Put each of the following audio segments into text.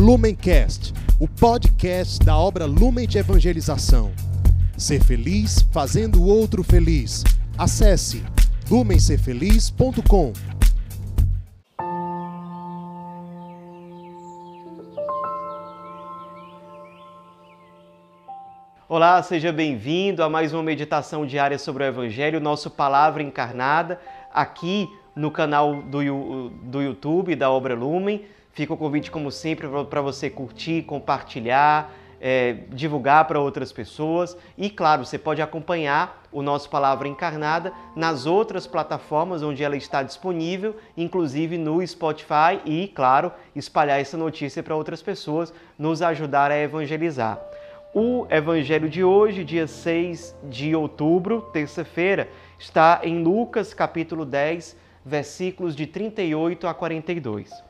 Lumencast, o podcast da obra Lumen de Evangelização. Ser feliz fazendo o outro feliz. Acesse lumencerfeliz.com. Olá, seja bem-vindo a mais uma meditação diária sobre o Evangelho, nosso Palavra Encarnada, aqui no canal do, do YouTube da Obra Lumen. Fica o convite, como sempre, para você curtir, compartilhar, é, divulgar para outras pessoas. E, claro, você pode acompanhar o nosso Palavra Encarnada nas outras plataformas onde ela está disponível, inclusive no Spotify, e, claro, espalhar essa notícia para outras pessoas, nos ajudar a evangelizar. O Evangelho de hoje, dia 6 de outubro, terça-feira, está em Lucas capítulo 10, versículos de 38 a 42.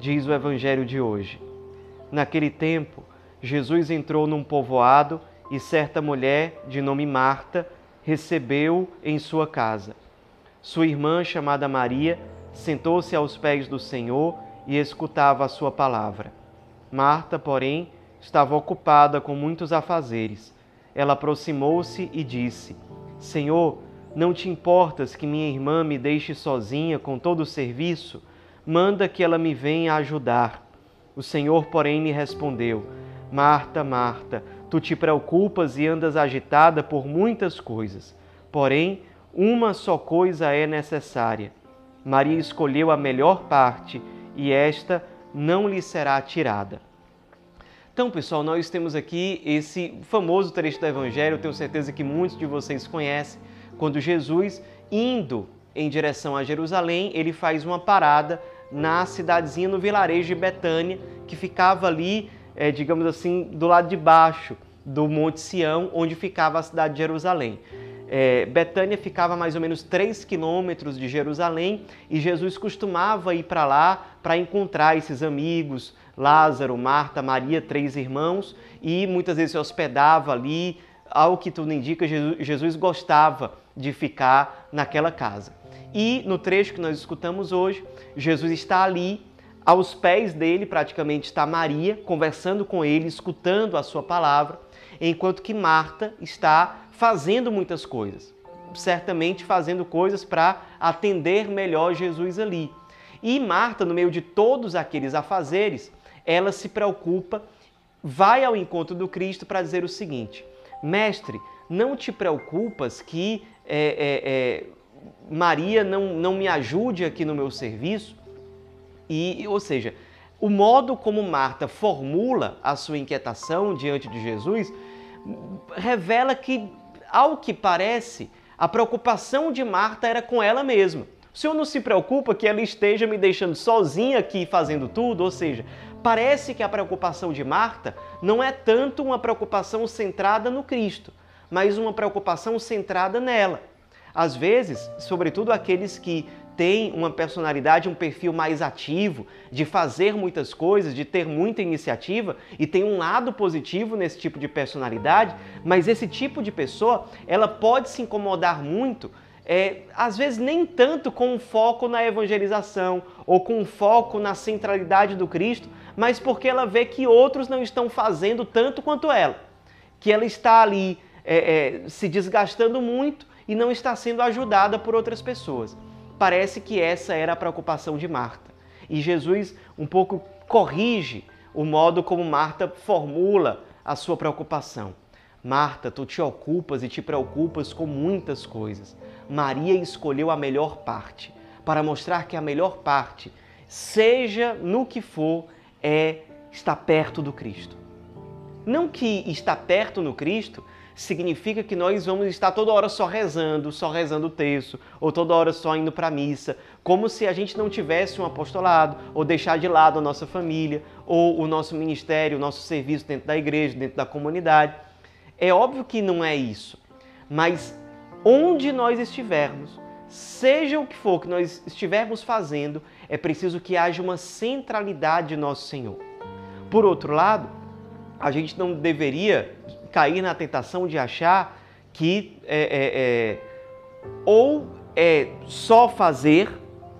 Diz o Evangelho de hoje. Naquele tempo, Jesus entrou num povoado e certa mulher, de nome Marta, recebeu em sua casa. Sua irmã, chamada Maria, sentou-se aos pés do Senhor e escutava a sua palavra. Marta, porém, estava ocupada com muitos afazeres. Ela aproximou-se e disse: Senhor, não te importas que minha irmã me deixe sozinha com todo o serviço? Manda que ela me venha ajudar. O Senhor, porém, lhe respondeu: Marta, Marta, tu te preocupas e andas agitada por muitas coisas. Porém, uma só coisa é necessária. Maria escolheu a melhor parte e esta não lhe será tirada. Então, pessoal, nós temos aqui esse famoso trecho do Evangelho, tenho certeza que muitos de vocês conhecem, quando Jesus, indo em direção a Jerusalém, ele faz uma parada na cidadezinha, no vilarejo de Betânia, que ficava ali, é, digamos assim, do lado de baixo do Monte Sião, onde ficava a cidade de Jerusalém. É, Betânia ficava a mais ou menos 3 quilômetros de Jerusalém e Jesus costumava ir para lá para encontrar esses amigos, Lázaro, Marta, Maria, três irmãos, e muitas vezes se hospedava ali. Ao que tudo indica, Jesus gostava de ficar naquela casa. E no trecho que nós escutamos hoje, Jesus está ali, aos pés dele praticamente está Maria, conversando com ele, escutando a sua palavra, enquanto que Marta está fazendo muitas coisas, certamente fazendo coisas para atender melhor Jesus ali. E Marta, no meio de todos aqueles afazeres, ela se preocupa, vai ao encontro do Cristo para dizer o seguinte: Mestre, não te preocupas que é, é, é, Maria não, não me ajude aqui no meu serviço? E, ou seja, o modo como Marta formula a sua inquietação diante de Jesus revela que ao que parece, a preocupação de Marta era com ela mesma. O Senhor não se preocupa que ela esteja me deixando sozinha aqui fazendo tudo? Ou seja, parece que a preocupação de Marta não é tanto uma preocupação centrada no Cristo, mas uma preocupação centrada nela. Às vezes, sobretudo aqueles que tem uma personalidade, um perfil mais ativo, de fazer muitas coisas, de ter muita iniciativa e tem um lado positivo nesse tipo de personalidade, mas esse tipo de pessoa, ela pode se incomodar muito, é, às vezes nem tanto com um foco na evangelização ou com um foco na centralidade do Cristo, mas porque ela vê que outros não estão fazendo tanto quanto ela, que ela está ali é, é, se desgastando muito e não está sendo ajudada por outras pessoas. Parece que essa era a preocupação de Marta. E Jesus um pouco corrige o modo como Marta formula a sua preocupação. Marta, tu te ocupas e te preocupas com muitas coisas. Maria escolheu a melhor parte, para mostrar que a melhor parte, seja no que for, é estar perto do Cristo. Não que estar perto no Cristo significa que nós vamos estar toda hora só rezando, só rezando o texto, ou toda hora só indo para a missa, como se a gente não tivesse um apostolado, ou deixar de lado a nossa família, ou o nosso ministério, o nosso serviço dentro da igreja, dentro da comunidade. É óbvio que não é isso, mas onde nós estivermos, seja o que for que nós estivermos fazendo, é preciso que haja uma centralidade de nosso Senhor. Por outro lado, a gente não deveria cair na tentação de achar que é, é, é, ou é só fazer,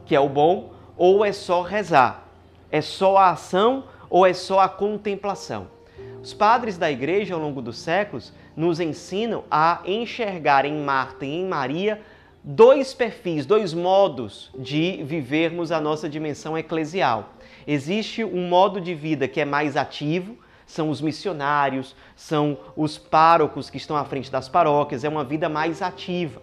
que é o bom, ou é só rezar. É só a ação ou é só a contemplação. Os padres da igreja ao longo dos séculos nos ensinam a enxergar em Marta e em Maria dois perfis, dois modos de vivermos a nossa dimensão eclesial. Existe um modo de vida que é mais ativo, são os missionários, são os párocos que estão à frente das paróquias, é uma vida mais ativa.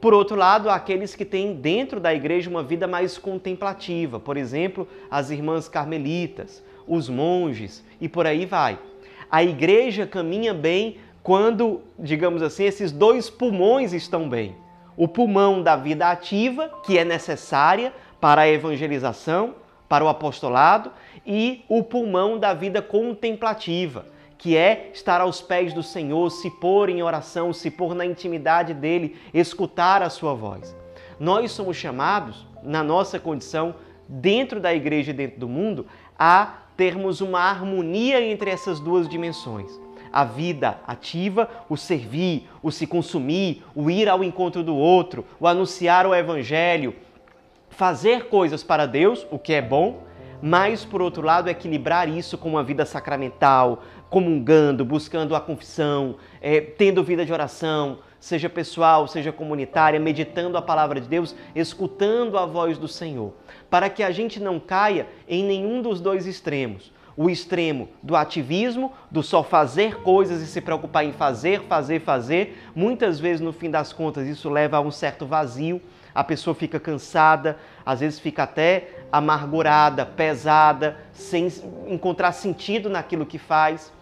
Por outro lado, há aqueles que têm dentro da igreja uma vida mais contemplativa, por exemplo, as irmãs carmelitas, os monges e por aí vai. A igreja caminha bem quando, digamos assim, esses dois pulmões estão bem. O pulmão da vida ativa, que é necessária para a evangelização, para o apostolado, e o pulmão da vida contemplativa, que é estar aos pés do Senhor, se pôr em oração, se pôr na intimidade dele, escutar a sua voz. Nós somos chamados, na nossa condição, dentro da igreja e dentro do mundo, a termos uma harmonia entre essas duas dimensões. A vida ativa, o servir, o se consumir, o ir ao encontro do outro, o anunciar o evangelho, fazer coisas para Deus, o que é bom, mas por outro lado equilibrar isso com uma vida sacramental, comungando, buscando a confissão, é, tendo vida de oração, seja pessoal, seja comunitária, meditando a palavra de Deus, escutando a voz do Senhor, para que a gente não caia em nenhum dos dois extremos. O extremo do ativismo, do só fazer coisas e se preocupar em fazer, fazer, fazer. Muitas vezes, no fim das contas, isso leva a um certo vazio a pessoa fica cansada, às vezes fica até amargurada, pesada, sem encontrar sentido naquilo que faz.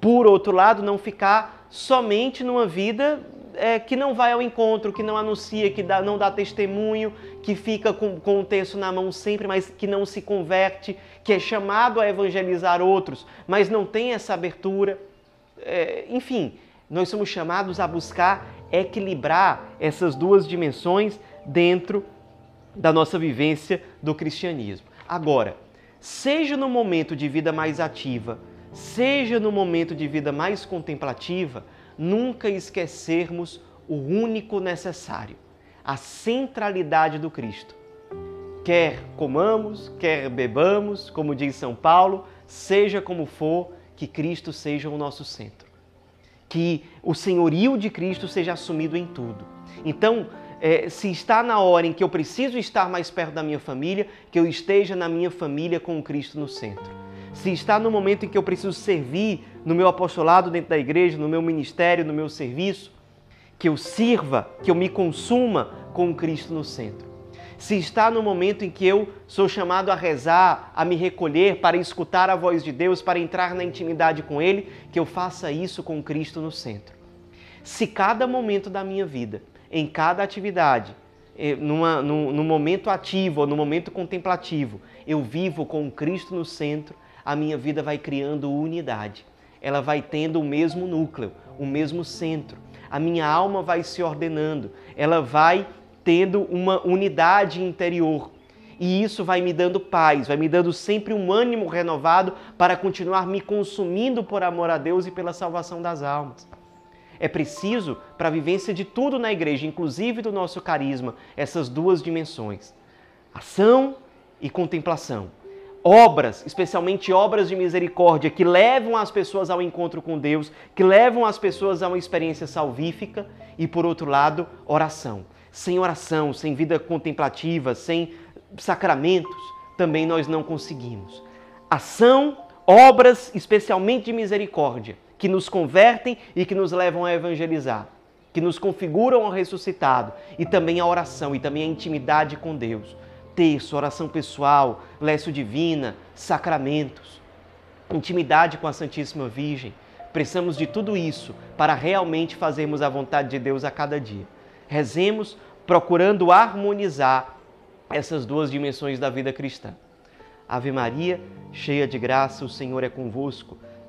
Por outro lado, não ficar somente numa vida é, que não vai ao encontro, que não anuncia, que dá, não dá testemunho, que fica com, com o texto na mão sempre, mas que não se converte, que é chamado a evangelizar outros, mas não tem essa abertura. É, enfim, nós somos chamados a buscar equilibrar essas duas dimensões dentro da nossa vivência do cristianismo. Agora, seja no momento de vida mais ativa, seja no momento de vida mais contemplativa, nunca esquecermos o único necessário, a centralidade do Cristo. Quer comamos, quer bebamos, como diz São Paulo, seja como for, que Cristo seja o nosso centro. Que o senhorio de Cristo seja assumido em tudo. Então, é, se está na hora em que eu preciso estar mais perto da minha família, que eu esteja na minha família com Cristo no centro. Se está no momento em que eu preciso servir no meu apostolado dentro da igreja, no meu ministério, no meu serviço, que eu sirva, que eu me consuma com Cristo no centro. Se está no momento em que eu sou chamado a rezar, a me recolher para escutar a voz de Deus, para entrar na intimidade com Ele, que eu faça isso com Cristo no centro. Se cada momento da minha vida em cada atividade, eh, numa, num, num momento ativo ou no momento contemplativo, eu vivo com Cristo no centro, a minha vida vai criando unidade. Ela vai tendo o mesmo núcleo, o mesmo centro. A minha alma vai se ordenando, ela vai tendo uma unidade interior. E isso vai me dando paz, vai me dando sempre um ânimo renovado para continuar me consumindo por amor a Deus e pela salvação das almas. É preciso, para a vivência de tudo na igreja, inclusive do nosso carisma, essas duas dimensões: ação e contemplação. Obras, especialmente obras de misericórdia, que levam as pessoas ao encontro com Deus, que levam as pessoas a uma experiência salvífica, e por outro lado, oração. Sem oração, sem vida contemplativa, sem sacramentos, também nós não conseguimos. Ação, obras, especialmente de misericórdia que nos convertem e que nos levam a evangelizar, que nos configuram ao ressuscitado e também a oração e também a intimidade com Deus. Terço, oração pessoal, lécio divina, sacramentos, intimidade com a Santíssima Virgem, Precisamos de tudo isso para realmente fazermos a vontade de Deus a cada dia. Rezemos procurando harmonizar essas duas dimensões da vida cristã. Ave Maria, cheia de graça, o Senhor é convosco.